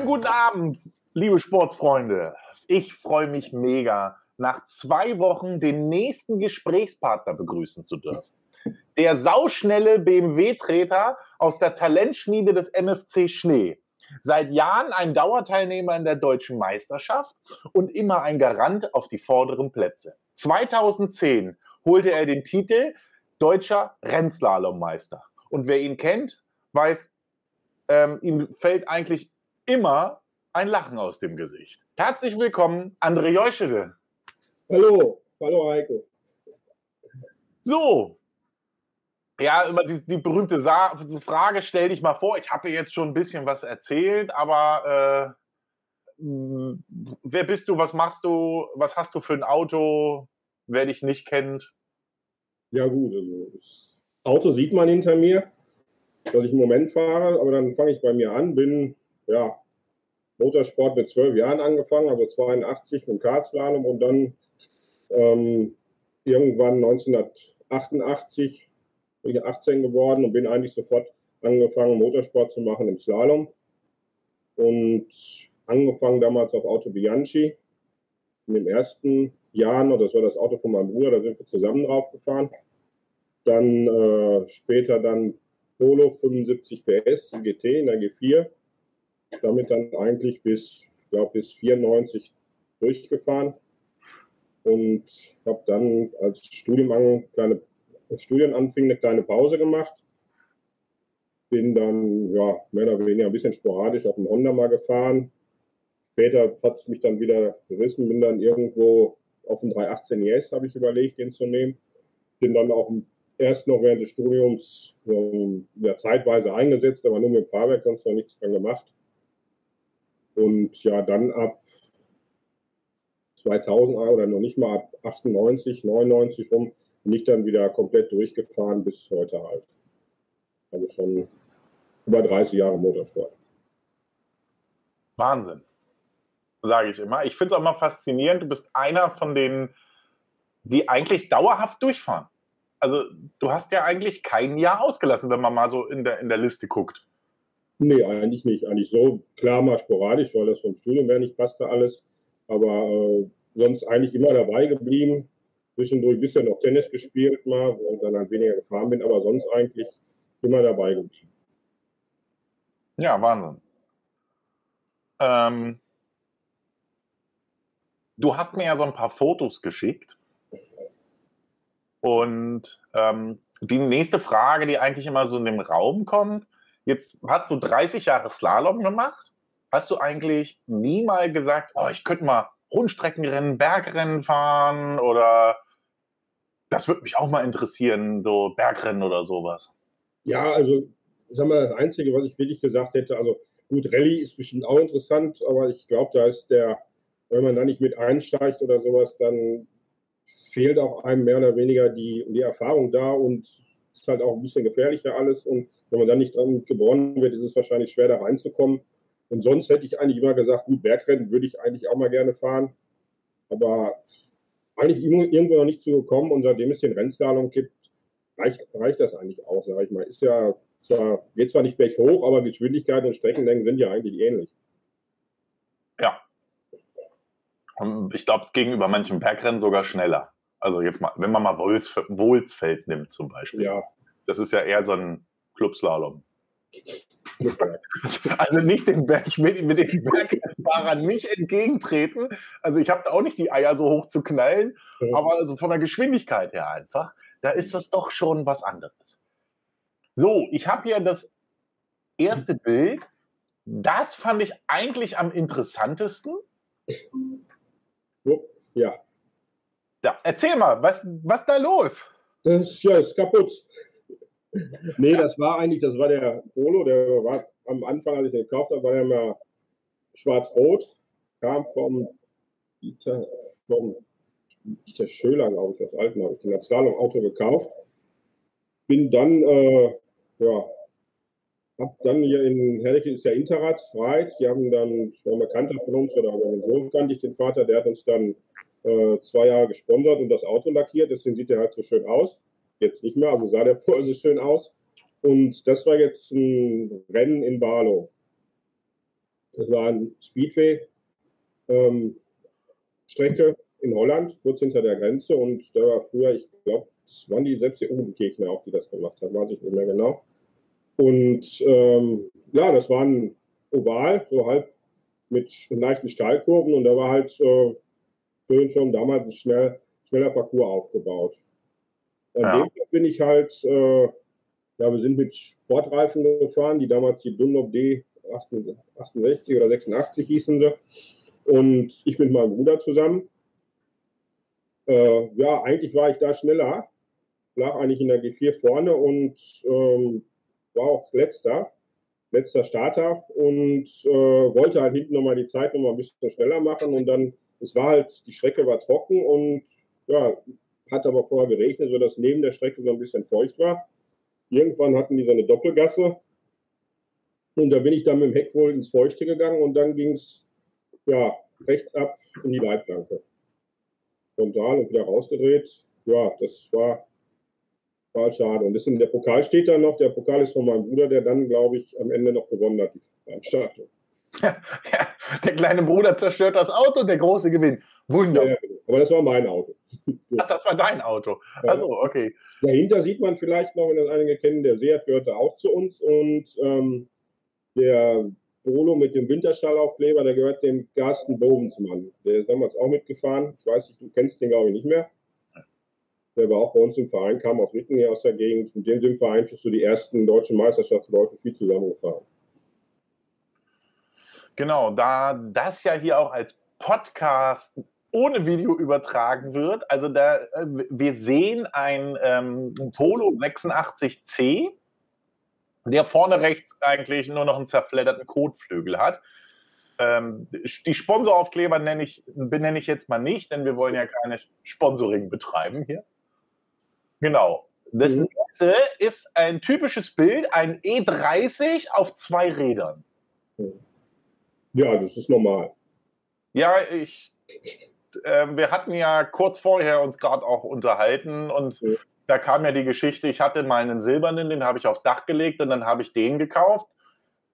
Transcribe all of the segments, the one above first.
Schönen guten Abend, liebe Sportsfreunde. Ich freue mich mega, nach zwei Wochen den nächsten Gesprächspartner begrüßen zu dürfen. Der sauschnelle BMW-Treter aus der Talentschmiede des MFC Schnee. Seit Jahren ein Dauerteilnehmer in der deutschen Meisterschaft und immer ein Garant auf die vorderen Plätze. 2010 holte er den Titel Deutscher Rennslalom-Meister. Und wer ihn kennt, weiß, ähm, ihm fällt eigentlich immer ein Lachen aus dem Gesicht. Herzlich willkommen, André Jeuschede. Hallo, hallo Heiko. So, ja, über die, die berühmte Sa Frage stell dich mal vor. Ich habe jetzt schon ein bisschen was erzählt, aber äh, wer bist du, was machst du, was hast du für ein Auto, wer dich nicht kennt? Ja gut, also das Auto sieht man hinter mir, dass ich im Moment fahre, aber dann fange ich bei mir an, bin ja Motorsport mit zwölf Jahren angefangen, also 82 mit dem Kartslalom und dann ähm, irgendwann 1988 bin ich 18 geworden und bin eigentlich sofort angefangen, Motorsport zu machen im Slalom. Und angefangen damals auf Auto Bianchi. In den ersten Jahren, das war das Auto von meinem Bruder, da sind wir zusammen drauf gefahren. Dann äh, später dann Polo 75 PS GT in der G4 damit dann eigentlich bis, glaube, bis 94 durchgefahren und habe dann als Studium kleine, Studien anfing eine kleine Pause gemacht. Bin dann ja, mehr oder weniger ein bisschen sporadisch auf dem Honda mal gefahren. Später hat es mich dann wieder gerissen, bin dann irgendwo auf dem 318 ES, habe ich überlegt, den zu nehmen. Bin dann auch erst noch während des Studiums ähm, ja, zeitweise eingesetzt, aber nur mit dem Fahrwerk, sonst noch nichts dran gemacht. Und ja, dann ab 2000 oder noch nicht mal ab 98, 99 rum bin ich dann wieder komplett durchgefahren bis heute halt. Also schon über 30 Jahre Motorsport. Wahnsinn, sage ich immer. Ich finde es auch mal faszinierend. Du bist einer von denen, die eigentlich dauerhaft durchfahren. Also du hast ja eigentlich kein Jahr ausgelassen, wenn man mal so in der, in der Liste guckt. Nee, eigentlich nicht. Eigentlich so klar mal sporadisch, weil das vom Studium her nicht passte alles. Aber äh, sonst eigentlich immer dabei geblieben. Zwischendurch ein bisschen noch Tennis gespielt mal und dann halt weniger gefahren bin, aber sonst eigentlich immer dabei geblieben. Ja, Wahnsinn. Ähm, du hast mir ja so ein paar Fotos geschickt. Und ähm, die nächste Frage, die eigentlich immer so in den Raum kommt, Jetzt hast du 30 Jahre Slalom gemacht. Hast du eigentlich nie mal gesagt, oh, ich könnte mal Rundstreckenrennen, Bergrennen fahren oder das würde mich auch mal interessieren, so Bergrennen oder sowas? Ja, also sag mal, das Einzige, was ich wirklich gesagt hätte, also gut, Rallye ist bestimmt auch interessant, aber ich glaube, da ist der, wenn man da nicht mit einsteigt oder sowas, dann fehlt auch einem mehr oder weniger die, die Erfahrung da und ist halt auch ein bisschen gefährlicher alles und wenn man dann nicht dran geboren wird, ist es wahrscheinlich schwer, da reinzukommen. Und sonst hätte ich eigentlich immer gesagt, gut, Bergrennen würde ich eigentlich auch mal gerne fahren. Aber eigentlich irgendwo noch nicht zugekommen. Und seitdem es den Rennslalom gibt, reicht, reicht das eigentlich auch, sage ich mal. Ist ja zwar, geht zwar nicht berghoch, aber Geschwindigkeit und Streckenlängen sind ja eigentlich ähnlich. Ja. Ich glaube, gegenüber manchen Bergrennen sogar schneller. Also jetzt mal, wenn man mal Wohlsfeld nimmt zum Beispiel. Ja. Das ist ja eher so ein Clubslalom. Also nicht den Berg, mit, mit den Bergfahrern nicht entgegentreten. Also ich habe auch nicht die Eier so hoch zu knallen, aber also von der Geschwindigkeit her einfach, da ist das doch schon was anderes. So, ich habe hier das erste Bild. Das fand ich eigentlich am interessantesten. Ja. Ja, erzähl mal, was, was da los? Das ja, ist kaputt nee, das war eigentlich, das war der Polo, der war am Anfang, als ich den gekauft habe, war der mal schwarz-rot, kam vom Dieter, vom Dieter Schöler, glaube ich, das alten habe ich den als Slalom-Auto gekauft. Bin dann, äh, ja, hab dann hier in Herdecke ist ja Interrad, Reit, die haben dann, war ein Bekannter von uns, oder den Sohn kannte ich den Vater, der hat uns dann äh, zwei Jahre gesponsert und das Auto lackiert, deswegen sieht der halt so schön aus jetzt nicht mehr, also sah der vorher so schön aus. Und das war jetzt ein Rennen in Barlow. Das war ein Speedway. Ähm, Strecke in Holland, kurz hinter der Grenze. Und da war früher, ich glaube, das waren die selbst die Obenkirchner auch, die das gemacht haben, weiß ich nicht mehr genau. Und ähm, ja, das war ein Oval, so halb mit leichten Steilkurven und da war halt äh, schön schon damals ein schnell, schneller Parcours aufgebaut. An ja. dem bin ich halt, äh, ja, wir sind mit Sportreifen gefahren, die damals die Dunlop D 68 oder 86 hießen sie. Und ich mit meinem Bruder zusammen. Äh, ja, eigentlich war ich da schneller, lag eigentlich in der G4 vorne und ähm, war auch letzter, letzter Starter und äh, wollte halt hinten nochmal die Zeit nochmal ein bisschen schneller machen und dann, es war halt, die Strecke war trocken und ja, hat aber vorher geregnet, sodass neben der Strecke so ein bisschen feucht war. Irgendwann hatten die so eine Doppelgasse und da bin ich dann mit dem Heck wohl ins Feuchte gegangen und dann ging es ja, rechts ab in die Leitplanke. Frontal und wieder rausgedreht. Ja, das war, war halt schade. Und in der Pokal steht da noch. Der Pokal ist von meinem Bruder, der dann, glaube ich, am Ende noch gewonnen hat, die Veranstaltung. Ja, der kleine Bruder zerstört das Auto, der große gewinnt. Wunderbar. Ja, genau. Aber das war mein Auto. Ach, das war dein Auto. Also, okay. Dahinter sieht man vielleicht noch, wenn das einige kennen, der Seat gehörte auch zu uns und ähm, der Polo mit dem Winterschallaufkleber, der gehört dem Carsten Bovensmann. Der ist damals auch mitgefahren. Ich weiß nicht, du kennst den, glaube ich, nicht mehr. Der war auch bei uns im Verein, kam aus Witten hier aus der Gegend. Mit dem sind wir eigentlich so die ersten deutschen Meisterschaftsleute viel zusammengefahren. Genau, da das ja hier auch als Podcast ohne Video übertragen wird, also da, äh, wir sehen ein ähm, Polo 86C der vorne rechts eigentlich nur noch einen zerfledderten Kotflügel hat. Ähm, die Sponsoraufkleber nenne ich, benenne ich jetzt mal nicht, denn wir wollen ja keine Sponsoring betreiben hier. Genau. Das mhm. nächste ist ein typisches Bild, ein E30 auf zwei Rädern. Ja, das ist normal. Ja, ich, äh, wir hatten ja kurz vorher uns gerade auch unterhalten und ja da kam ja die Geschichte, ich hatte mal einen silbernen, den habe ich aufs Dach gelegt und dann habe ich den gekauft.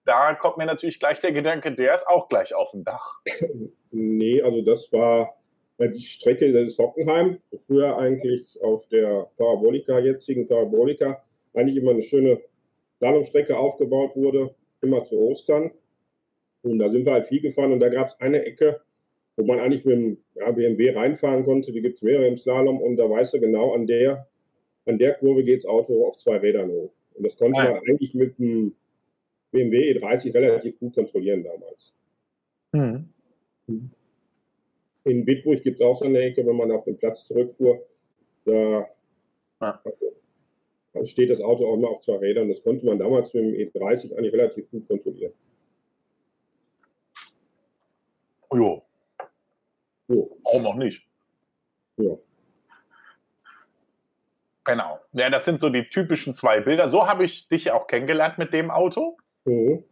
Da kommt mir natürlich gleich der Gedanke, der ist auch gleich auf dem Dach. Nee, also das war die Strecke, ist Hockenheim, früher eigentlich auf der Parabolika, jetzigen Parabolika, eigentlich immer eine schöne Slalomstrecke aufgebaut wurde, immer zu Ostern. Und da sind wir halt viel gefahren und da gab es eine Ecke, wo man eigentlich mit dem ja, BMW reinfahren konnte. Die gibt es mehrere im Slalom und da weißt du genau, an der an der Kurve geht das Auto auf zwei Rädern hoch. Und das konnte man eigentlich mit dem BMW E30 relativ gut kontrollieren damals. Mhm. In Bitburg gibt es auch so eine Ecke, wenn man auf den Platz zurückfuhr, da ah. steht das Auto auch immer auf zwei Rädern. Das konnte man damals mit dem E30 eigentlich relativ gut kontrollieren. Jo. Jo. Warum auch nicht? Ja. Genau. Ja, das sind so die typischen zwei Bilder. So habe ich dich auch kennengelernt mit dem Auto. Mhm.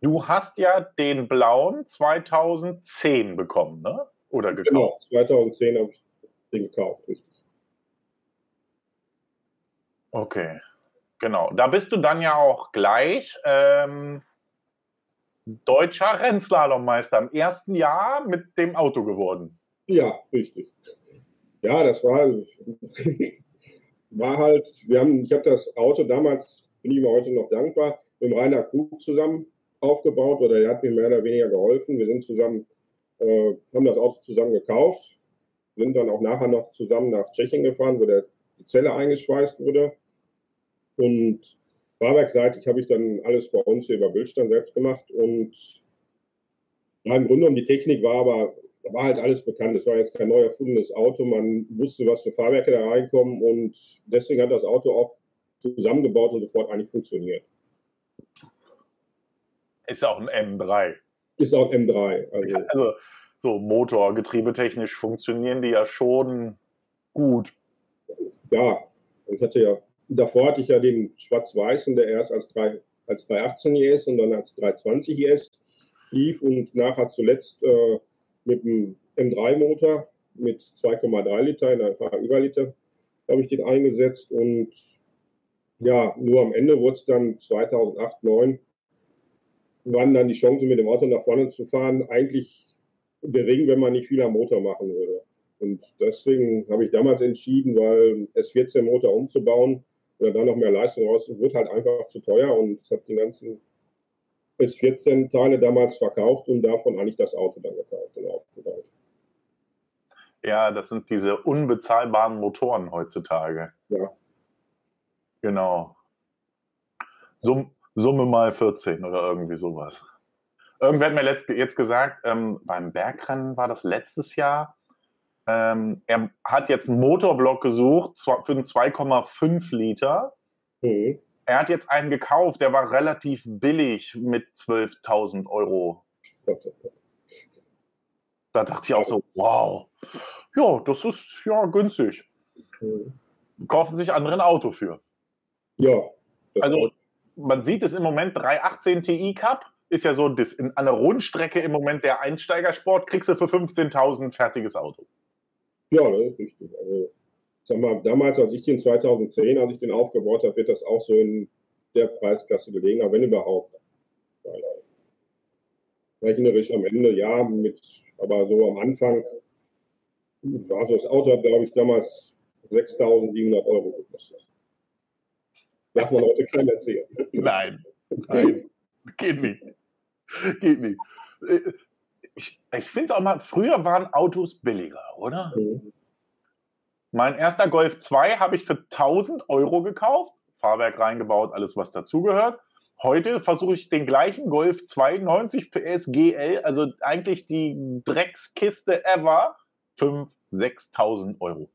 Du hast ja den blauen 2010 bekommen, ne? Oder gekauft? Genau, 2010 habe ich den gekauft, richtig. Okay, genau. Da bist du dann ja auch gleich ähm, deutscher Rennslalom-Meister im ersten Jahr mit dem Auto geworden. Ja, richtig. Ja, das war war halt, wir haben, ich habe das Auto damals, bin ich mir heute noch dankbar, mit Rainer Krug zusammen aufgebaut oder er hat mir mehr oder weniger geholfen. Wir sind zusammen, äh, haben das Auto zusammen gekauft, sind dann auch nachher noch zusammen nach Tschechien gefahren, wo der, die Zelle eingeschweißt wurde. Und fahrwerkseitig habe ich dann alles bei uns hier über Bildstand selbst gemacht und ja, im Grunde um die Technik war aber war halt alles bekannt. Es war jetzt kein neu erfundenes Auto. Man wusste, was für Fahrwerke da reinkommen und deswegen hat das Auto auch zusammengebaut und sofort eigentlich funktioniert. Ist auch ein M3. Ist auch ein M3. Also, also so Motor, Getriebetechnisch funktionieren die ja schon gut. Ja, ich hatte ja, davor hatte ich ja den schwarz-weißen, der erst als, 3, als 318 IS und dann als 320 IS lief und nachher zuletzt äh, mit einem M3-Motor mit 2,3 Liter in ein paar Überliter habe ich den eingesetzt und ja, nur am Ende wurde es dann 2008, 2009 waren dann die Chancen, mit dem Auto nach vorne zu fahren, eigentlich gering, wenn man nicht viel am Motor machen würde. Und deswegen habe ich damals entschieden, weil S14-Motor umzubauen oder da noch mehr Leistung raus, wird halt einfach zu teuer und ich habe die ganzen S14-Teile damals verkauft und davon eigentlich das Auto dann gekauft und aufgebaut. Ja, das sind diese unbezahlbaren Motoren heutzutage. Ja. Genau. Sum Summe mal 14 oder irgendwie sowas. Irgendwer hat mir letzt, jetzt gesagt, ähm, beim Bergrennen war das letztes Jahr, ähm, er hat jetzt einen Motorblock gesucht für einen 2,5 Liter. Mhm. Er hat jetzt einen gekauft, der war relativ billig mit 12.000 Euro. Da dachte ich auch so, wow, ja, das ist ja günstig. Mhm. Kaufen sich andere ein Auto für. Ja. Also man sieht es im Moment 318 Ti Cup ist ja so das, in, der Rundstrecke im Moment der Einsteigersport, kriegst du für 15.000 fertiges Auto. Ja, das ist richtig. Also, sag mal, damals, als ich den 2010, als ich den aufgebaut habe, wird das auch so in der Preisklasse gelegen, aber wenn überhaupt. Rechnerisch am Ende, ja, mit, aber so am Anfang war so das Auto hat, glaube ich, damals 6.700 Euro gekostet. Darf man heute keinem erzählen. Nein, nein, geht nicht. Geht nicht. Ich, ich finde auch mal, früher waren Autos billiger, oder? Mhm. Mein erster Golf 2 habe ich für 1000 Euro gekauft, Fahrwerk reingebaut, alles was dazugehört. Heute versuche ich den gleichen Golf 2 90 PS GL, also eigentlich die Dreckskiste ever, 5.000, 6.000 Euro.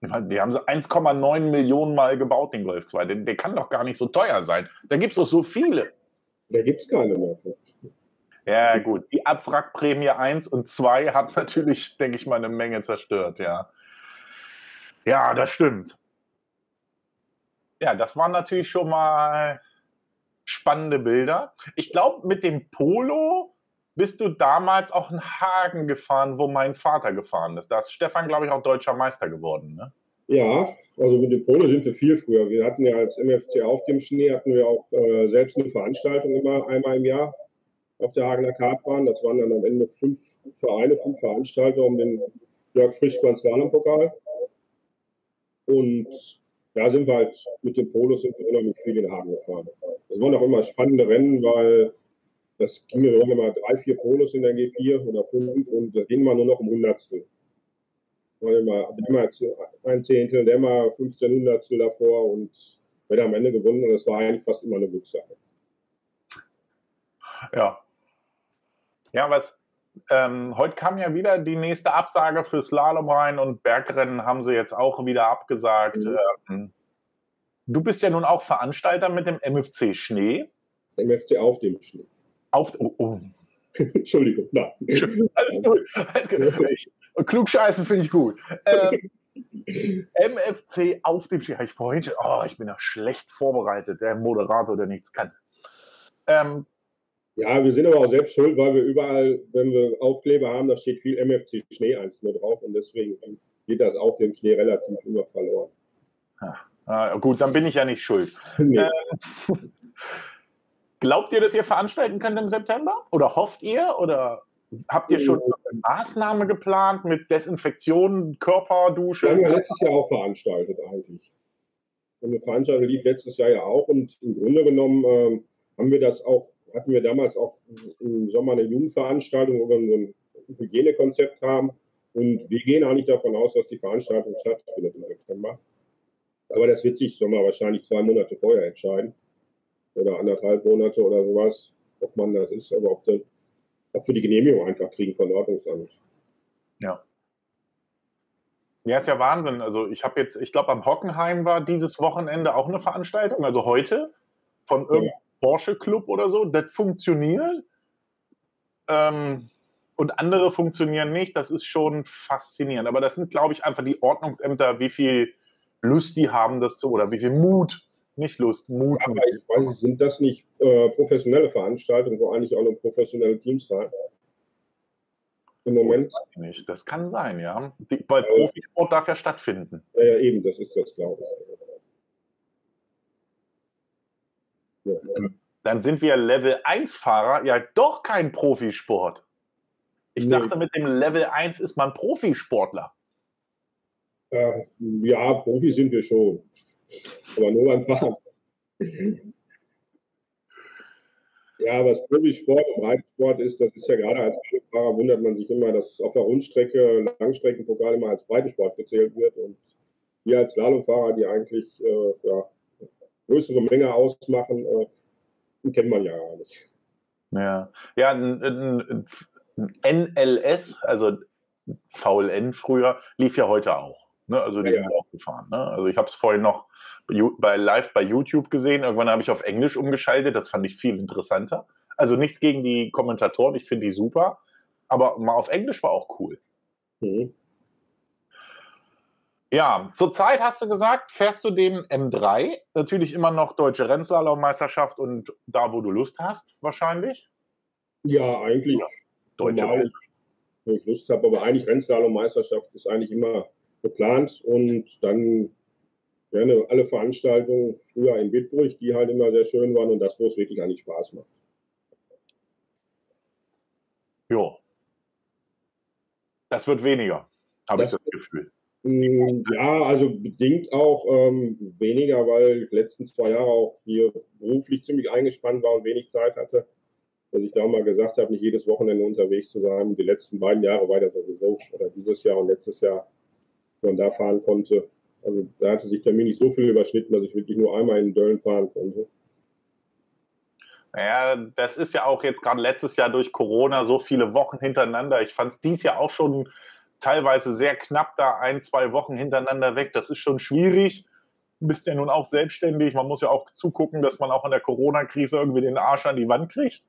Ja, die haben sie 1,9 Millionen Mal gebaut, den Golf 2. Der, der kann doch gar nicht so teuer sein. Da gibt es doch so viele. Da gibt es keine mehr. Ja, gut. Die Abwrackprämie 1 und 2 hat natürlich, denke ich mal, eine Menge zerstört, ja. Ja, das stimmt. Ja, das waren natürlich schon mal spannende Bilder. Ich glaube, mit dem Polo bist du damals auch in Hagen gefahren, wo mein Vater gefahren ist. Da ist Stefan, glaube ich, auch deutscher Meister geworden, ne? Ja, also mit dem Polo sind wir viel früher. Wir hatten ja als MFC auf dem Schnee, hatten wir auch äh, selbst eine Veranstaltung immer einmal im Jahr auf der Hagener Kartbahn. Das waren dann am Ende fünf Vereine, fünf Veranstalter um den Jörg Frischkorn Slalom-Pokal. Und da sind wir halt mit dem Polo sind wir unheimlich viel in Hagen gefahren. Das waren auch immer spannende Rennen, weil das ging mir immer drei, vier Polos in der G4 oder fünf und da ging man nur noch um Hundertstel war immer, ein Zehntel, der mal 15 Hundertstel davor und wenn am Ende gewonnen und das war eigentlich fast immer eine Glückssache. Ja. Ja, was ähm, heute kam ja wieder die nächste Absage für Slalom rein und Bergrennen haben sie jetzt auch wieder abgesagt. Mhm. Ähm, du bist ja nun auch Veranstalter mit dem MFC Schnee. MFC auf dem Schnee. Auf, oh, oh. Entschuldigung, nein. Alles gut. Alles gut. Klugscheißen finde ich gut. Ähm, MFC auf dem Ski. Ich vorhin schon, oh, ich bin ja schlecht vorbereitet, der Moderator, der nichts kann. Ähm, ja, wir sind aber auch selbst schuld, weil wir überall, wenn wir Aufkleber haben, da steht viel MFC Schnee eigentlich nur drauf und deswegen geht das auf dem Schnee relativ immer verloren. Ah, gut, dann bin ich ja nicht schuld. Nee. Ähm, glaubt ihr, dass ihr veranstalten könnt im September? Oder hofft ihr? Oder Habt ihr schon eine Maßnahme geplant mit Desinfektion, Körperdusche? Wir haben ja letztes Jahr auch veranstaltet eigentlich. Und eine Veranstaltung lief letztes Jahr ja auch und im Grunde genommen äh, haben wir das auch, hatten wir damals auch im Sommer eine Jugendveranstaltung, wo wir so ein Hygienekonzept haben. Und wir gehen eigentlich davon aus, dass die Veranstaltung stattfindet im September. Aber das wird sich Sommer wahrscheinlich zwei Monate vorher entscheiden. Oder anderthalb Monate oder sowas, ob man das ist. Aber ob dann ob wir die Genehmigung einfach kriegen von Ordnungsamt. Ja. Ja, ist ja Wahnsinn. Also ich habe jetzt, ich glaube, am Hockenheim war dieses Wochenende auch eine Veranstaltung, also heute von irgendeinem ja. Porsche Club oder so. Das funktioniert. Ähm, und andere funktionieren nicht. Das ist schon faszinierend. Aber das sind, glaube ich, einfach die Ordnungsämter, wie viel Lust die haben, das zu, oder wie viel Mut nicht Lust, Mut. Aber ich weiß sind das nicht äh, professionelle Veranstaltungen, wo eigentlich auch noch professionelle Teams fahren? Im Moment? Nicht. Das kann sein, ja. Die, weil äh, Profisport darf ja stattfinden. Ja, ja, eben, das ist das, glaube ich. Ja. Dann sind wir Level 1-Fahrer ja doch kein Profisport. Ich nee. dachte, mit dem Level 1 ist man Profisportler. Äh, ja, Profi sind wir schon. Aber nur beim Fahren. Ja, was Profisport und Breitensport ist, das ist ja gerade als Fahrer wundert man sich immer, dass auf der Rundstrecke, Langstreckenpokal immer als Breitensport gezählt wird. Und wir als Slalomfahrer, die eigentlich äh, ja, größere Menge ausmachen, äh, kennt man ja gar nicht. Ja, ja ein, ein, ein NLS, also VLN früher, lief ja heute auch. Ne? Also die ja, sind auch gefahren. Ne? Also ich habe es vorhin noch bei live bei YouTube gesehen. Irgendwann habe ich auf Englisch umgeschaltet. Das fand ich viel interessanter. Also nichts gegen die Kommentatoren, ich finde die super. Aber mal auf Englisch war auch cool. Mhm. Ja, zurzeit hast du gesagt, fährst du den M3, natürlich immer noch deutsche Rennslalom-Meisterschaft und da, wo du Lust hast, wahrscheinlich? Ja, eigentlich. Ja, deutsche normal, wo ich Lust habe, aber eigentlich Rennslalom-Meisterschaft ist eigentlich immer geplant und dann gerne alle Veranstaltungen früher in Wittbrüch, die halt immer sehr schön waren und das, wo es wirklich eigentlich Spaß macht. Ja. Das wird weniger, habe ich das Gefühl. Mm, ja, also bedingt auch ähm, weniger, weil ich letzten zwei Jahre auch hier beruflich ziemlich eingespannt war und wenig Zeit hatte. Dass ich da mal gesagt habe, nicht jedes Wochenende unterwegs zu sein. Die letzten beiden Jahre war das sowieso, oder dieses Jahr und letztes Jahr, man da fahren konnte. Also da hatte sich der mir nicht so viel überschnitten, dass ich wirklich nur einmal in Döllen fahren konnte. Naja, das ist ja auch jetzt gerade letztes Jahr durch Corona so viele Wochen hintereinander. Ich fand es dies Jahr auch schon teilweise sehr knapp da ein, zwei Wochen hintereinander weg. Das ist schon schwierig. Du bist ja nun auch selbstständig. Man muss ja auch zugucken, dass man auch in der Corona-Krise irgendwie den Arsch an die Wand kriegt.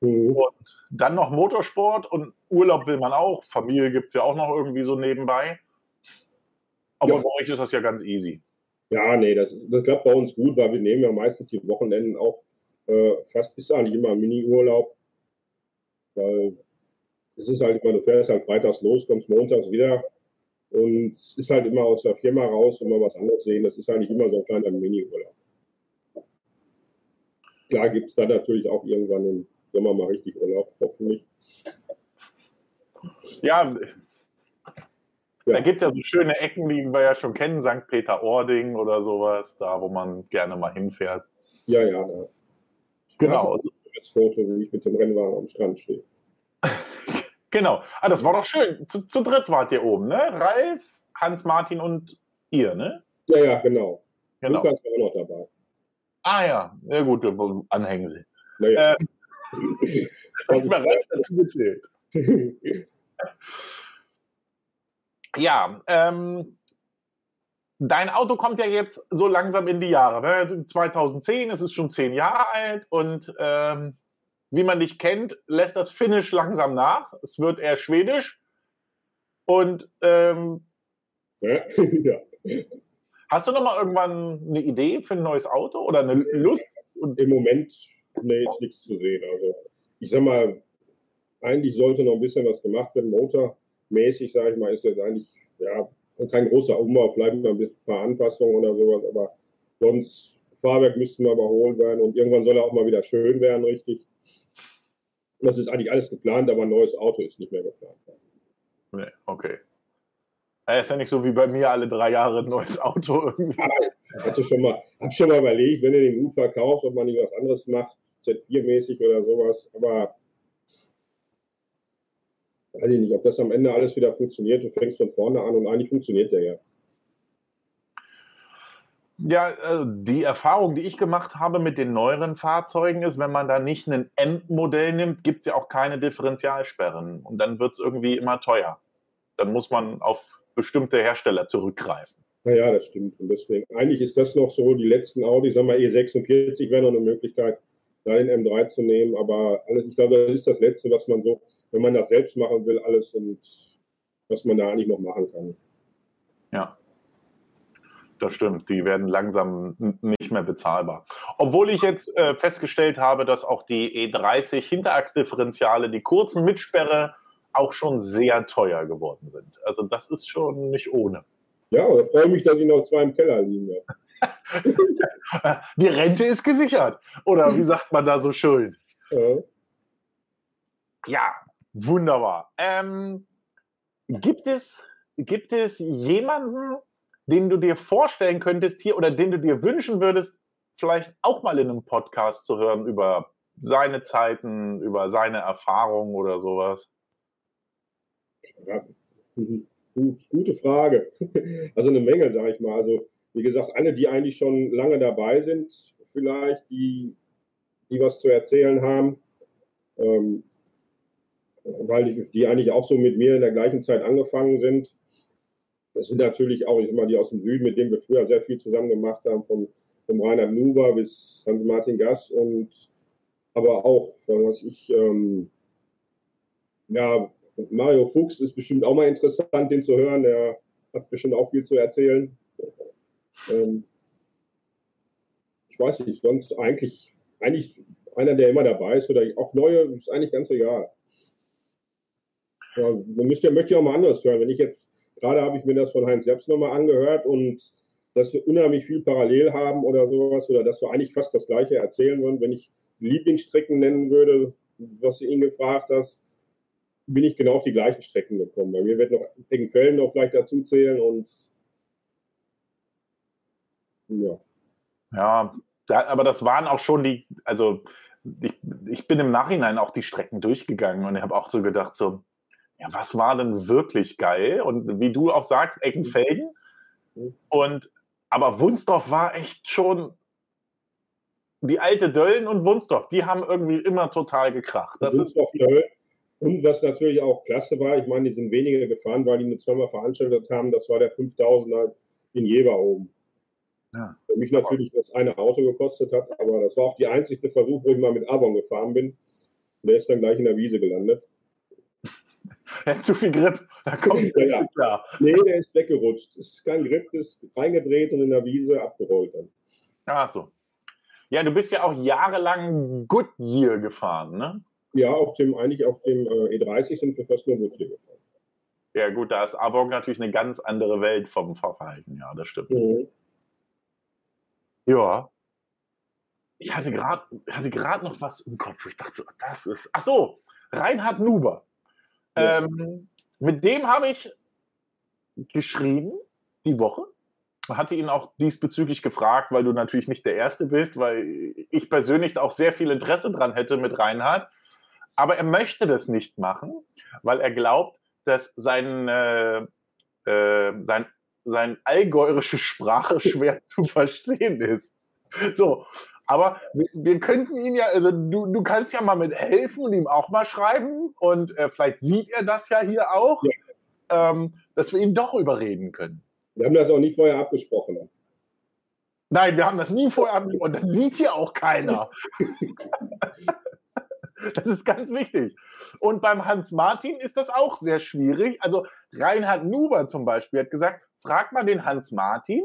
Mhm. Und dann noch Motorsport und Urlaub will man auch. Familie gibt es ja auch noch irgendwie so nebenbei. Aber ja. bei euch ist das ja ganz easy. Ja, nee, das, das klappt bei uns gut, weil wir nehmen ja meistens die Wochenenden auch, äh, fast ist eigentlich immer Mini-Urlaub. Weil es ist halt immer, du fährst halt freitags los, kommst montags wieder und es ist halt immer aus der Firma raus und mal was anderes sehen. Das ist eigentlich immer so ein kleiner Mini-Urlaub. Klar gibt es dann natürlich auch irgendwann im Sommer mal richtig Urlaub, hoffentlich. Ja, ja. Da gibt es ja so schöne Ecken, die wir ja schon kennen, St. Peter-Ording oder sowas, da wo man gerne mal hinfährt. Ja, ja. Da. Genau. Das Foto, wie ich mit dem Rennwagen am Strand stehe. genau. Ah, das war doch schön. Zu, zu dritt wart ihr oben, ne? Ralf, Hans-Martin und ihr, ne? Ja, ja, genau. genau. Lukas war auch noch dabei. Ah ja, ja gut, anhängen Sie. Naja. Äh, ich mal Ralf dazu gezählt. Ja, ähm, dein Auto kommt ja jetzt so langsam in die Jahre. Ne? 2010, es ist schon zehn Jahre alt und ähm, wie man dich kennt, lässt das Finish langsam nach. Es wird eher schwedisch. Und ähm, ja. hast du noch mal irgendwann eine Idee für ein neues Auto oder eine Lust? Und Im Moment nee, ist nichts zu sehen. Also ich sag mal, eigentlich sollte noch ein bisschen was gemacht werden. Motor mäßig, sage ich mal, ist jetzt eigentlich ja, kein großer Umbau, vielleicht noch ein paar Anpassungen oder sowas, aber sonst Fahrwerk müsste mal überholt werden und irgendwann soll er auch mal wieder schön werden, richtig. Das ist eigentlich alles geplant, aber ein neues Auto ist nicht mehr geplant. Nee, okay. Er ist ja nicht so wie bei mir alle drei Jahre ein neues Auto irgendwie. ich hatte schon mal, hab schon mal überlegt, wenn er den gut verkauft, ob man nicht was anderes macht, Z4-mäßig oder sowas, aber weiß ich nicht, ob das am Ende alles wieder funktioniert. Du fängst von vorne an und eigentlich funktioniert der ja. Ja, äh, die Erfahrung, die ich gemacht habe mit den neueren Fahrzeugen ist, wenn man da nicht ein Endmodell nimmt, gibt es ja auch keine Differentialsperren. Und dann wird es irgendwie immer teuer. Dann muss man auf bestimmte Hersteller zurückgreifen. Naja, das stimmt. Und deswegen, eigentlich ist das noch so, die letzten Audi, sagen wir E46 wäre noch eine Möglichkeit, da den M3 zu nehmen. Aber alles, ich glaube, das ist das Letzte, was man so wenn man das selbst machen will, alles und was man da eigentlich noch machen kann. Ja. Das stimmt, die werden langsam nicht mehr bezahlbar. Obwohl ich jetzt äh, festgestellt habe, dass auch die E30 Hinterachsdifferentiale, die kurzen Mitsperre, auch schon sehr teuer geworden sind. Also das ist schon nicht ohne. Ja, da freue ich mich, dass ich noch zwei im Keller liegen habe. Die Rente ist gesichert. Oder wie sagt man da so schön? Ja, ja wunderbar. Ähm, gibt, es, gibt es jemanden, den du dir vorstellen könntest hier oder den du dir wünschen würdest, vielleicht auch mal in einem Podcast zu hören über seine Zeiten, über seine Erfahrungen oder sowas? Ja, gute Frage. Also eine Menge, sage ich mal. Also wie gesagt, alle, die eigentlich schon lange dabei sind, vielleicht, die, die was zu erzählen haben, ähm, weil die, eigentlich auch so mit mir in der gleichen Zeit angefangen sind. Das sind natürlich auch, mal, die aus dem Süden, mit denen wir früher sehr viel zusammen gemacht haben, von, vom Reinhard Nuber bis Hans-Martin Gass und aber auch, was ich, ähm, ja, Mario Fuchs ist bestimmt auch mal interessant, den zu hören. Der hat bestimmt auch viel zu erzählen. Ähm, ich weiß nicht, sonst eigentlich, eigentlich einer, der immer dabei ist oder auch neue, ist eigentlich ganz egal. Ja, man müsste, möchte ja auch mal anders hören. Wenn ich jetzt, gerade habe ich mir das von Heinz selbst nochmal angehört und dass wir unheimlich viel parallel haben oder sowas oder dass wir eigentlich fast das Gleiche erzählen würden. Wenn ich Lieblingsstrecken nennen würde, was du ihn gefragt hast, bin ich genau auf die gleichen Strecken gekommen. Bei mir wird noch Eggenfällen noch vielleicht dazu zählen und ja. Ja, aber das waren auch schon die, also ich, ich bin im Nachhinein auch die Strecken durchgegangen und ich habe auch so gedacht, so, ja, was war denn wirklich geil? Und wie du auch sagst, Eckenfelden. Mhm. Und aber Wunsdorf war echt schon die alte Döllen und Wunsdorf, die haben irgendwie immer total gekracht. Das Wunsdorf, Döll. Und was natürlich auch klasse war, ich meine, die sind weniger gefahren, weil die nur zweimal veranstaltet haben, das war der 5000er in Jever oben. Ja. Für mich natürlich das eine Auto gekostet hat, aber das war auch der einzige Versuch, wo ich mal mit Avon gefahren bin. Der ist dann gleich in der Wiese gelandet. Ja, zu viel Grip, da kommt es ja, nicht klar. Nee, der ist weggerutscht. Das ist kein Grip, ist reingedreht und in der Wiese abgerollt dann. Ach so. Ja, du bist ja auch jahrelang Goodyear gefahren, ne? Ja, auf dem, eigentlich auf dem äh, E30 sind wir fast nur Goodyear gefahren. Ja, gut, da ist Avon natürlich eine ganz andere Welt vom Verhalten, ja, das stimmt. Mhm. Ja. Ich hatte gerade hatte noch was im Kopf. Ich dachte, das ist. Ach so, Reinhard Nuber. Ähm, mit dem habe ich geschrieben die Woche. Hatte ihn auch diesbezüglich gefragt, weil du natürlich nicht der Erste bist, weil ich persönlich auch sehr viel Interesse dran hätte mit Reinhard. Aber er möchte das nicht machen, weil er glaubt, dass sein, äh, äh, sein seine allgäurische Sprache schwer zu verstehen ist. So, aber wir, wir, könnten ihn ja, also du, du kannst ja mal mit helfen und ihm auch mal schreiben und äh, vielleicht sieht er das ja hier auch, ja. ähm, dass wir ihn doch überreden können. Wir haben das auch nie vorher abgesprochen. Nein, wir haben das nie vorher abgesprochen. Das sieht hier auch keiner. Das ist ganz wichtig. Und beim Hans Martin ist das auch sehr schwierig. Also Reinhard Nuber zum Beispiel hat gesagt, frag mal den Hans Martin,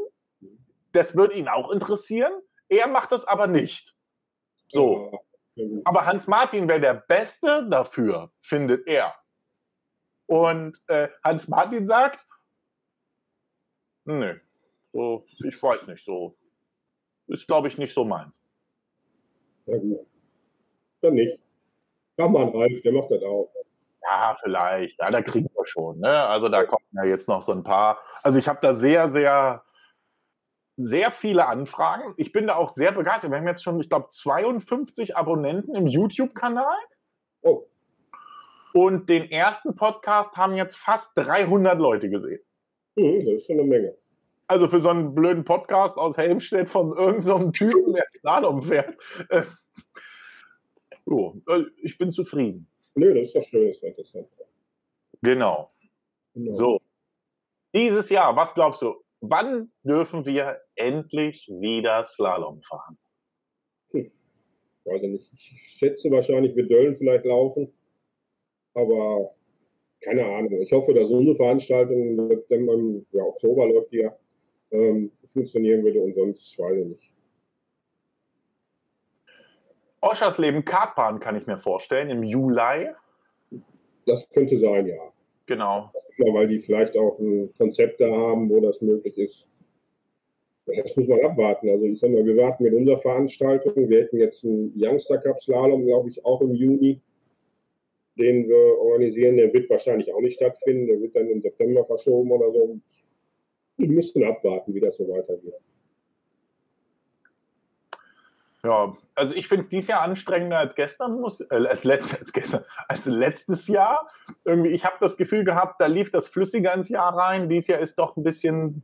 das wird ihn auch interessieren. Er macht das aber nicht. So. Aber Hans Martin wäre der Beste dafür, findet er. Und äh, Hans Martin sagt, nö, so, ich weiß nicht, so ist, glaube ich, nicht so meins. Ja, gut. Dann nicht. Mal einen Ralf, der macht das auch. Ja, vielleicht. Ja, da kriegen wir schon. Ne? Also da kommen ja jetzt noch so ein paar. Also ich habe da sehr, sehr, sehr viele Anfragen. Ich bin da auch sehr begeistert. Wir haben jetzt schon, ich glaube, 52 Abonnenten im YouTube-Kanal. Oh. Und den ersten Podcast haben jetzt fast 300 Leute gesehen. Mhm, das ist schon eine Menge. Also für so einen blöden Podcast aus Helmstedt von irgendeinem so Typen, der Slalom fährt. Äh, so, äh, ich bin zufrieden. Nö, das ist doch schön, das ist interessant. Genau. genau. So. Dieses Jahr, was glaubst du, wann dürfen wir endlich wieder Slalom fahren? Hm. Weiß ich nicht. Ich schätze wahrscheinlich, wir Döllen vielleicht laufen. Aber keine Ahnung. Ich hoffe, dass unsere Veranstaltung im ja, Oktober läuft die ja, ähm, funktionieren würde und sonst weiß ich nicht. Oschersleben Kartbahn kann ich mir vorstellen, im Juli. Das könnte sein, ja. Genau. weil die vielleicht auch ein Konzept da haben, wo das möglich ist. Das muss man abwarten. Also ich sag mal, wir warten mit unserer Veranstaltung. Wir hätten jetzt einen Youngster Cup Slalom, glaube ich, auch im Juni, den wir organisieren. Der wird wahrscheinlich auch nicht stattfinden. Der wird dann im September verschoben oder so. Wir müssen abwarten, wie das so weitergeht. Ja, also ich finde es dieses Jahr anstrengender als gestern, muss, äh, als, letzt, als, gestern, als letztes Jahr. Irgendwie, ich habe das Gefühl gehabt, da lief das flüssiger ins Jahr rein. Dieses Jahr ist doch ein bisschen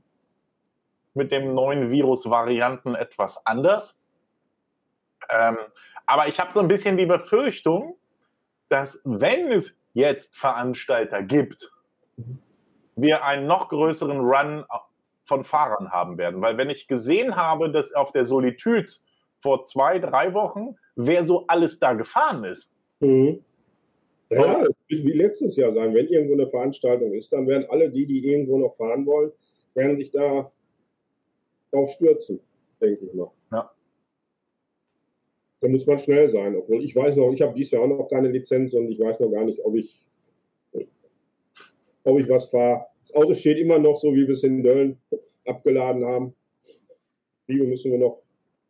mit dem neuen Virus-Varianten etwas anders. Ähm, aber ich habe so ein bisschen die Befürchtung, dass wenn es jetzt Veranstalter gibt, wir einen noch größeren Run von Fahrern haben werden. Weil wenn ich gesehen habe, dass auf der Solitude vor zwei, drei Wochen, wer so alles da gefahren ist. Mhm. Ja, wird wie letztes Jahr sein. Wenn irgendwo eine Veranstaltung ist, dann werden alle die, die irgendwo noch fahren wollen, werden sich da drauf stürzen, denke ich mal. Ja. Da muss man schnell sein. Obwohl ich weiß noch, ich habe dieses Jahr auch noch keine Lizenz und ich weiß noch gar nicht, ob ich, ob ich was fahre. Das Auto steht immer noch so, wie wir es in Döllen abgeladen haben. Die müssen wir noch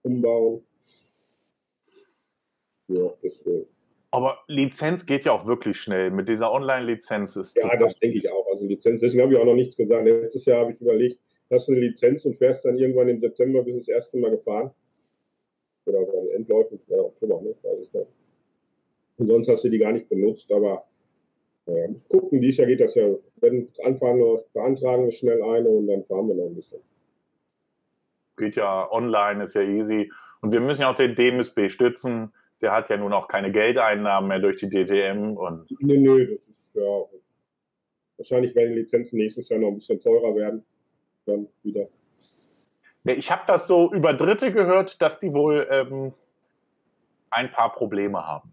umbauen. Ja, deswegen. Aber Lizenz geht ja auch wirklich schnell. Mit dieser Online-Lizenz ist. Ja, das denke ich auch. Also Lizenz, deswegen habe ich auch noch nichts gesagt. Letztes Jahr habe ich überlegt, hast du eine Lizenz und fährst dann irgendwann im September bis das erste Mal gefahren. Oder bei den Endläufen, ja, Oktober, ne? weiß ich nicht. Und sonst hast du die gar nicht benutzt, aber äh, gucken, dieses Jahr geht das ja. Wenn anfangen, beantragen wir schnell eine und dann fahren wir noch ein bisschen geht ja online, ist ja easy. Und wir müssen ja auch den DMSB stützen. Der hat ja nun auch keine Geldeinnahmen mehr durch die DTM. Und nee, nee, das ist ja. Wahrscheinlich werden die Lizenzen nächstes Jahr noch ein bisschen teurer werden. Dann wieder. Ich habe das so über Dritte gehört, dass die wohl ähm, ein paar Probleme haben.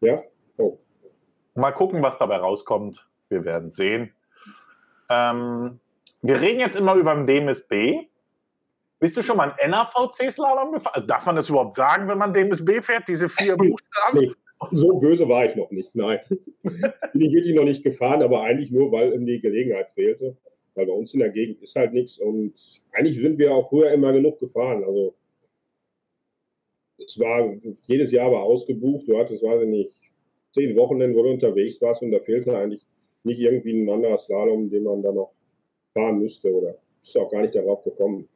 Ja? Oh. Mal gucken, was dabei rauskommt. Wir werden sehen. Ähm, wir reden jetzt immer über den DMSB. Bist du schon mal ein NAVC-Slalom gefahren? Also darf man das überhaupt sagen, wenn man DMSB fährt, diese vier Buchstaben? Nee, so böse war ich noch nicht, nein. Bin ich wirklich noch nicht gefahren, aber eigentlich nur, weil ihm die Gelegenheit fehlte. Weil bei uns in der Gegend ist halt nichts und eigentlich sind wir auch früher immer genug gefahren. Also es war jedes Jahr war ausgebucht. Du hattest, weiß ich nicht, zehn Wochenenden, wo du unterwegs warst und da fehlte eigentlich nicht irgendwie ein anderer Slalom, den man da noch fahren müsste oder ist auch gar nicht darauf gekommen.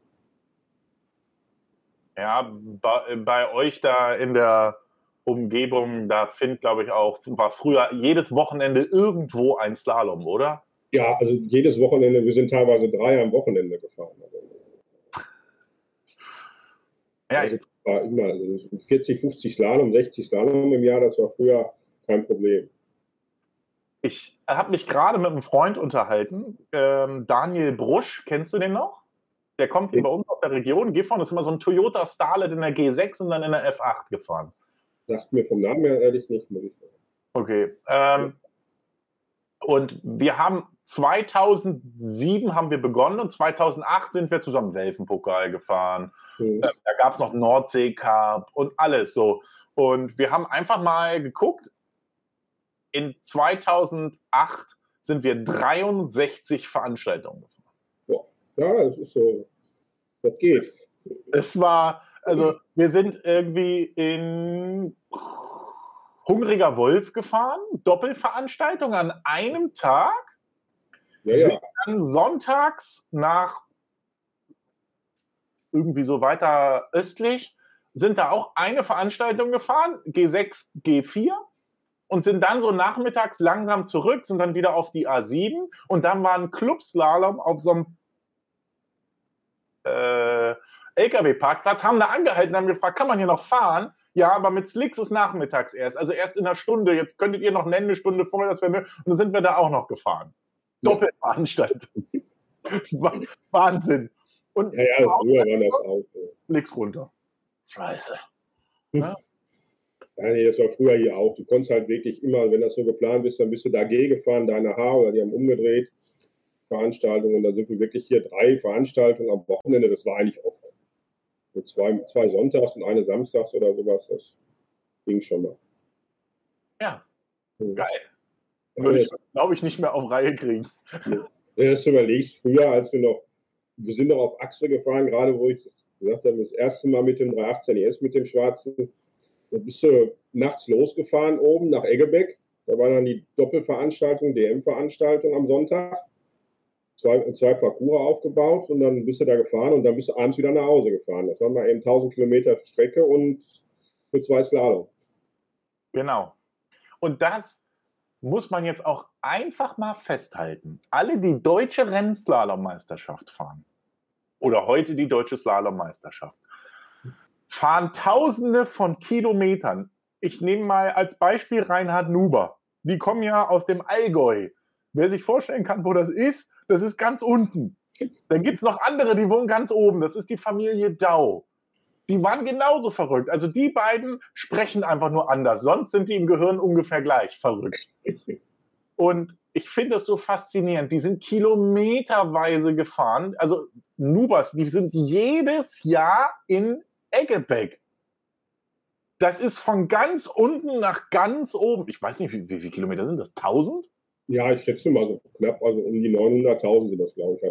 Ja, bei, bei euch da in der Umgebung, da findet, glaube ich, auch, war früher jedes Wochenende irgendwo ein Slalom, oder? Ja, also jedes Wochenende, wir sind teilweise drei am Wochenende gefahren. Ja, also war immer also 40, 50 Slalom, 60 Slalom im Jahr, das war früher kein Problem. Ich habe mich gerade mit einem Freund unterhalten, ähm, Daniel Brusch, kennst du den noch? Der kommt bei uns aus der Region. Gifhorn ist immer so ein Toyota Starlet in der G6 und dann in der F8 gefahren. Sagt mir vom Namen her ehrlich nicht, muss ich sagen. Okay. Ähm, und wir haben 2007 haben wir begonnen und 2008 sind wir zusammen Welfenpokal gefahren. Mhm. Da, da gab es noch Nordsee Cup und alles so. Und wir haben einfach mal geguckt. In 2008 sind wir 63 Veranstaltungen gefahren. Ja, das ist so das geht. Es war, also wir sind irgendwie in Hungriger Wolf gefahren, Doppelveranstaltung an einem Tag. Ja, ja. Dann sonntags nach irgendwie so weiter östlich sind da auch eine Veranstaltung gefahren, G6, G4 und sind dann so nachmittags langsam zurück, sind dann wieder auf die A7 und dann war ein Clubslalom auf so einem äh, LKW-Parkplatz, haben da angehalten, haben gefragt, kann man hier noch fahren? Ja, aber mit Slicks ist nachmittags erst, also erst in einer Stunde. Jetzt könntet ihr noch nennen, eine Stunde vorher, das wäre Und dann sind wir da auch noch gefahren. Doppelveranstaltung. Wahnsinn. Und ja, ja, früher war das auch. Slicks runter. Scheiße. Ja? Ja, nee, das war früher hier auch. Du konntest halt wirklich immer, wenn das so geplant ist, dann bist du da gefahren, deine Haar oder die haben umgedreht. Veranstaltungen. Und da sind wir wirklich hier drei Veranstaltungen am Wochenende. Das war eigentlich auch so zwei, zwei Sonntags und eine Samstags oder sowas. Das ging schon mal. Ja, hm. geil. Würde ich, glaube ich, nicht mehr auf Reihe kriegen. Du das überlegst, früher, als wir noch wir sind doch auf Achse gefahren, gerade wo ich gesagt habe, das erste Mal mit dem 318 ES, mit dem schwarzen. Da bist du nachts losgefahren oben nach Eggebeck. Da war dann die Doppelveranstaltung, DM-Veranstaltung am Sonntag. Zwei, zwei Parcours aufgebaut und dann bist du da gefahren und dann bist du abends wieder nach Hause gefahren. Das waren mal eben 1000 Kilometer Strecke und für zwei Slalom. Genau. Und das muss man jetzt auch einfach mal festhalten. Alle, die deutsche Rennslalom-Meisterschaft fahren oder heute die deutsche Slalom-Meisterschaft, fahren Tausende von Kilometern. Ich nehme mal als Beispiel Reinhard Nuber. Die kommen ja aus dem Allgäu. Wer sich vorstellen kann, wo das ist, das ist ganz unten. Dann gibt es noch andere, die wohnen ganz oben. Das ist die Familie Dau die waren genauso verrückt. Also die beiden sprechen einfach nur anders. Sonst sind die im Gehirn ungefähr gleich verrückt. Und ich finde das so faszinierend. Die sind kilometerweise gefahren. Also Nubas, die sind jedes Jahr in Eggebeck. Das ist von ganz unten nach ganz oben. Ich weiß nicht, wie, wie viele Kilometer sind das? 1000? Ja, ich schätze mal so knapp, also um die 900.000 sind das, glaube ich.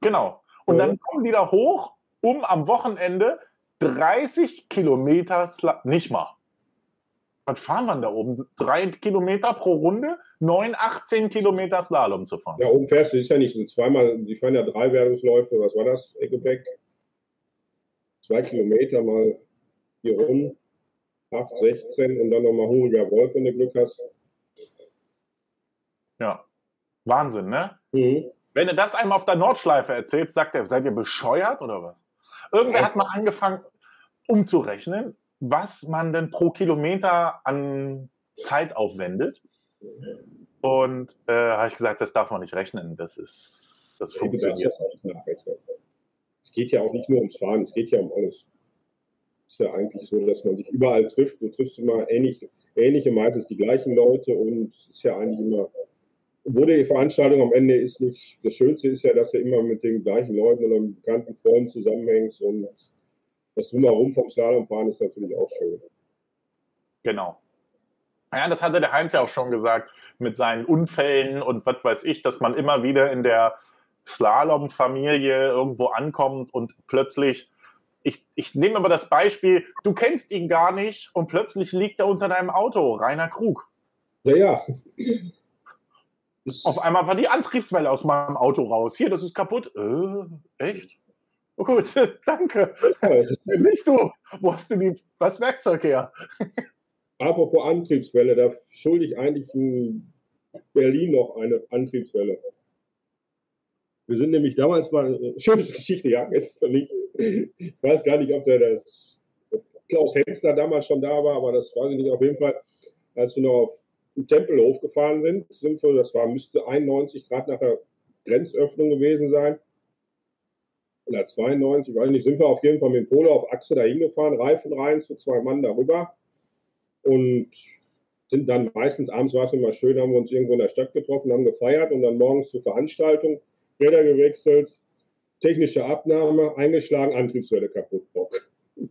Genau. Und ja. dann kommen die da hoch, um am Wochenende 30 Kilometer, Sla nicht mal. Was fahren wir da oben? Drei Kilometer pro Runde, 9, 18 Kilometer Slalom zu fahren. Ja, oben fährst du, ist ja nicht so zweimal, die fahren ja drei Wertungsläufe, was war das, Eckebeck? Zwei Kilometer mal hier rum, 8, 16 und dann nochmal hungriger Wolf, wenn du Glück hast. Ja, Wahnsinn, ne? Mhm. Wenn du das einem auf der Nordschleife erzählst, sagt er, seid ihr bescheuert oder was? Irgendwer hat mal angefangen umzurechnen, was man denn pro Kilometer an Zeit aufwendet. Und äh, habe ich gesagt, das darf man nicht rechnen. Das ist, das funktioniert. Es geht ja auch nicht nur ums Fahren, es geht ja um alles. Es ist ja eigentlich so, dass man sich überall trifft. Du triffst immer ähnlich, ähnliche, meistens die gleichen Leute und es ist ja eigentlich immer obwohl die Veranstaltung am Ende ist nicht, das Schönste ist ja, dass du immer mit den gleichen Leuten oder mit bekannten Freunden zusammenhängst und das Drumherum vom Slalomfahren ist natürlich auch schön. Genau. Ja, das hatte der Heinz ja auch schon gesagt, mit seinen Unfällen und was weiß ich, dass man immer wieder in der Slalom-Familie irgendwo ankommt und plötzlich, ich, ich nehme aber das Beispiel, du kennst ihn gar nicht und plötzlich liegt er unter deinem Auto, Rainer Krug. Ja, ja. Auf einmal war die Antriebswelle aus meinem Auto raus. Hier, das ist kaputt. Äh, echt? Oh gut, danke. Nicht du. Wo hast du die, das Werkzeug her? Apropos Antriebswelle, da schulde ich eigentlich in Berlin noch eine Antriebswelle. Wir sind nämlich damals mal, schöne Geschichte, ja, jetzt noch nicht. Ich weiß gar nicht, ob der das, ob Klaus Henster damals schon da war, aber das weiß ich nicht. Auf jeden Fall, als du noch auf im Tempelhof gefahren sind, sind wir, das war, müsste 91 Grad nach der Grenzöffnung gewesen sein. Oder 92, weiß nicht, sind wir auf jeden Fall mit dem Polo auf Achse dahin gefahren, Reifen rein, zu zwei Mann darüber. Und sind dann meistens abends war es immer schön, haben wir uns irgendwo in der Stadt getroffen, haben gefeiert und dann morgens zur Veranstaltung, Räder gewechselt, technische Abnahme, eingeschlagen, Antriebswelle kaputt, Bock.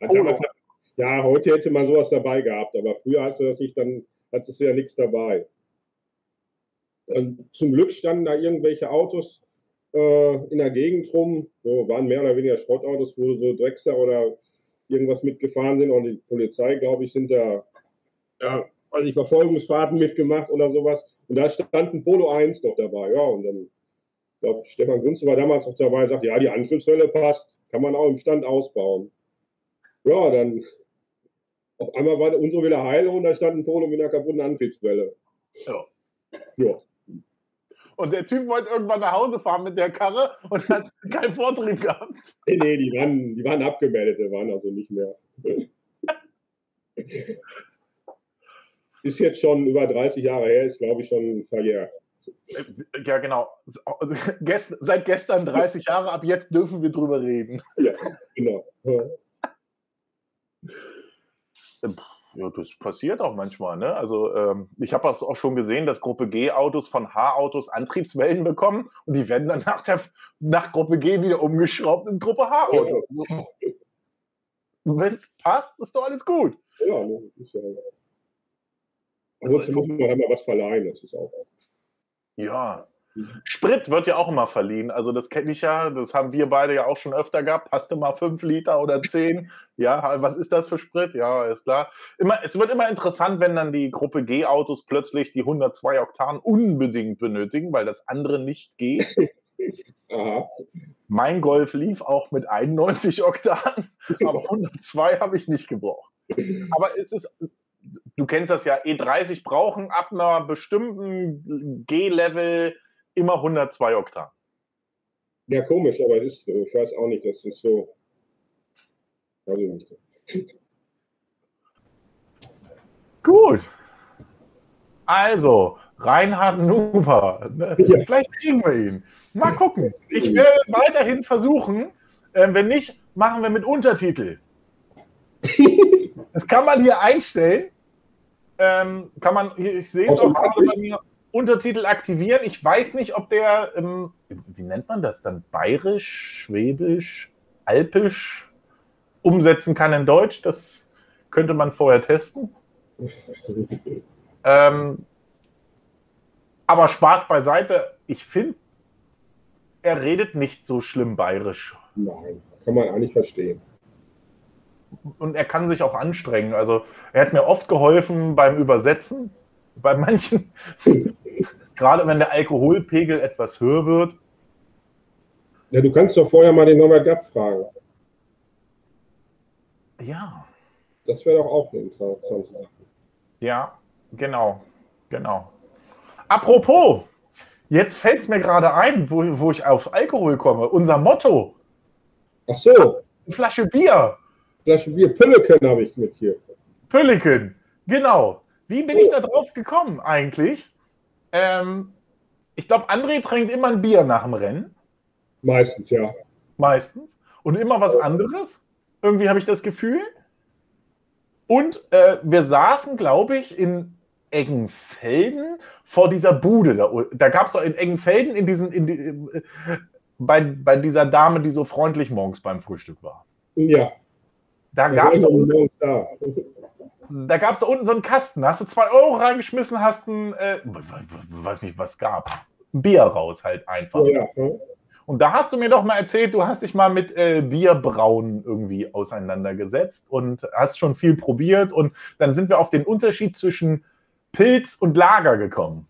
Hat damals hat ja, heute hätte man sowas dabei gehabt, aber früher hast du das nicht, dann hattest du ja nichts dabei. Und zum Glück standen da irgendwelche Autos äh, in der Gegend rum, so waren mehr oder weniger Schrottautos, wo so Drexler oder irgendwas mitgefahren sind und die Polizei, glaube ich, sind da, ja, also ich Verfolgungsfahrten mitgemacht oder sowas. Und da stand ein Polo 1 noch dabei, ja, und dann, ich glaube, Stefan Gunze war damals noch dabei und sagt, ja, die Antriebswelle passt, kann man auch im Stand ausbauen. Ja, dann auf einmal war unsere wieder heil und da stand ein Polo mit einer kaputten Antriebswelle. Ja. ja. Und der Typ wollte irgendwann nach Hause fahren mit der Karre und hat keinen Vortrieb gehabt. Nee, nee, die waren, die waren abgemeldet, die waren also nicht mehr. ist jetzt schon über 30 Jahre her, ist glaube ich schon verjährt. Ja, genau. Seit gestern 30 Jahre, ab jetzt dürfen wir drüber reden. Ja, genau. Ja, das passiert auch manchmal. Ne? Also ähm, ich habe auch schon gesehen, dass Gruppe G-Autos von H-Autos Antriebswellen bekommen und die werden dann nach, der, nach Gruppe G wieder umgeschraubt in Gruppe H-Autos. Ja. Wenn es passt, ist doch alles gut. Ja, ne, ist ja. Ansonsten muss man halt mal was verleihen, das ist auch. Ja, Sprit wird ja auch immer verliehen. Also das kenne ich ja, das haben wir beide ja auch schon öfter gehabt. Hast du mal fünf Liter oder zehn? Ja, was ist das für Sprit? Ja, ist klar. Immer, es wird immer interessant, wenn dann die Gruppe G-Autos plötzlich die 102 Oktan unbedingt benötigen, weil das andere nicht geht. Aha. Mein Golf lief auch mit 91 Oktan, aber 102 habe ich nicht gebraucht. Aber es ist, du kennst das ja, E30 brauchen ab einer bestimmten G-Level immer 102 Oktan. Ja, komisch, aber es ist, ich weiß auch nicht, das ist so. Weiß ich nicht. Gut. Also, Reinhard Nuber. Ja. Vielleicht kriegen wir ihn. Mal gucken. Ich werde weiterhin versuchen. Äh, wenn nicht, machen wir mit Untertitel. Das kann man hier einstellen. Ähm, kann man, ich sehe es auch gerade bei mir, Untertitel aktivieren. Ich weiß nicht, ob der, ähm, wie nennt man das dann, bayerisch, schwäbisch, alpisch umsetzen kann in Deutsch. Das könnte man vorher testen. ähm, aber Spaß beiseite. Ich finde, er redet nicht so schlimm bayerisch. Nein, kann man eigentlich verstehen. Und er kann sich auch anstrengen. Also er hat mir oft geholfen beim Übersetzen. Bei manchen, gerade wenn der Alkoholpegel etwas höher wird. Ja, du kannst doch vorher mal den Norbert Gapp fragen. Ja. Das wäre doch auch eine interessante Sache. Ja, genau, genau. Apropos, Jetzt fällt es mir gerade ein, wo, wo ich auf Alkohol komme. Unser Motto. Ach so. Eine Flasche Bier. Flasche Bier. Pülleken habe ich mit hier. Pülleken. Genau. Wie bin oh. ich da drauf gekommen eigentlich? Ähm, ich glaube, André trinkt immer ein Bier nach dem Rennen. Meistens, ja. Meistens. Und immer was anderes. Irgendwie habe ich das Gefühl. Und äh, wir saßen, glaube ich, in Eggenfelden vor dieser Bude. Da, da gab es doch in Eggenfelden in diesen, in die, äh, bei, bei dieser Dame, die so freundlich morgens beim Frühstück war. Ja. Da gab es da. Da gab es da unten so einen Kasten. Da hast du zwei Euro reingeschmissen, hast ein, äh, weiß nicht, was gab. Ein Bier raus halt einfach. Ja, ja. Und da hast du mir doch mal erzählt, du hast dich mal mit äh, Bierbrauen irgendwie auseinandergesetzt und hast schon viel probiert. Und dann sind wir auf den Unterschied zwischen Pilz und Lager gekommen.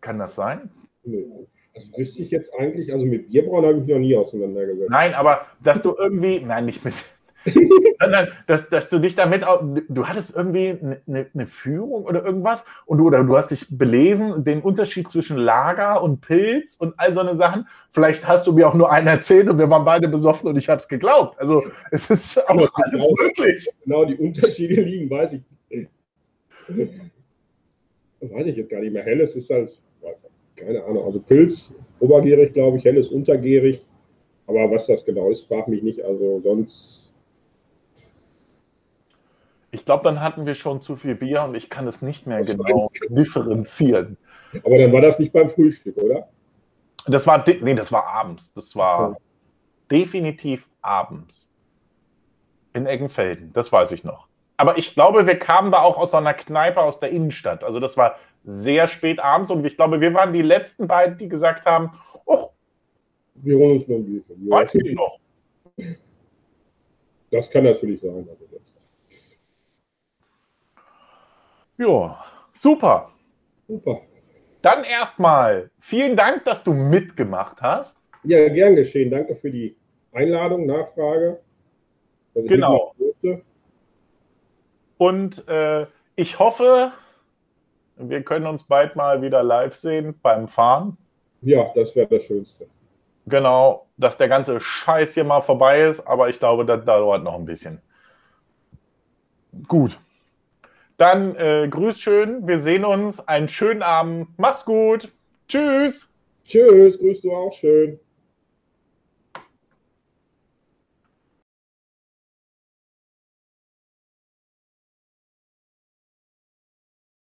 Kann das sein? Nee. Das wüsste ich jetzt eigentlich, also mit Bierbrauen habe ich noch nie auseinandergesetzt. Nein, aber dass du irgendwie, nein, nicht mit, sondern dass, dass du dich damit auch, du hattest irgendwie eine, eine Führung oder irgendwas und du, oder du hast dich belesen, den Unterschied zwischen Lager und Pilz und all so eine Sachen. Vielleicht hast du mir auch nur einen erzählt und wir waren beide besoffen und ich habe es geglaubt. Also es ist auch genau, alles genau, möglich. Genau, die Unterschiede liegen, weiß ich. Weiß ich jetzt gar nicht mehr. Helles ist halt, keine Ahnung, also Pilz, obergärig, glaube ich, helles untergärig. Aber was das genau ist, frag mich nicht. Also sonst ich glaube, dann hatten wir schon zu viel Bier und ich kann es nicht mehr das genau differenzieren. Aber dann war das nicht beim Frühstück, oder? Das war, nee, das war abends. Das war okay. definitiv abends. In Eggenfelden, das weiß ich noch. Aber ich glaube, wir kamen da auch aus einer Kneipe aus der Innenstadt. Also das war sehr spät abends und ich glaube, wir waren die letzten beiden, die gesagt haben, oh, wir holen uns noch ein Bier. Weiß ich noch. Das kann natürlich sein. Ja, super. Super. Dann erstmal vielen Dank, dass du mitgemacht hast. Ja, gern geschehen. Danke für die Einladung, Nachfrage. Genau. Und äh, ich hoffe, wir können uns bald mal wieder live sehen beim Fahren. Ja, das wäre das Schönste. Genau, dass der ganze Scheiß hier mal vorbei ist, aber ich glaube, das dauert noch ein bisschen. Gut. Dann äh, grüß schön, wir sehen uns. Einen schönen Abend. Mach's gut. Tschüss. Tschüss, grüß du auch schön.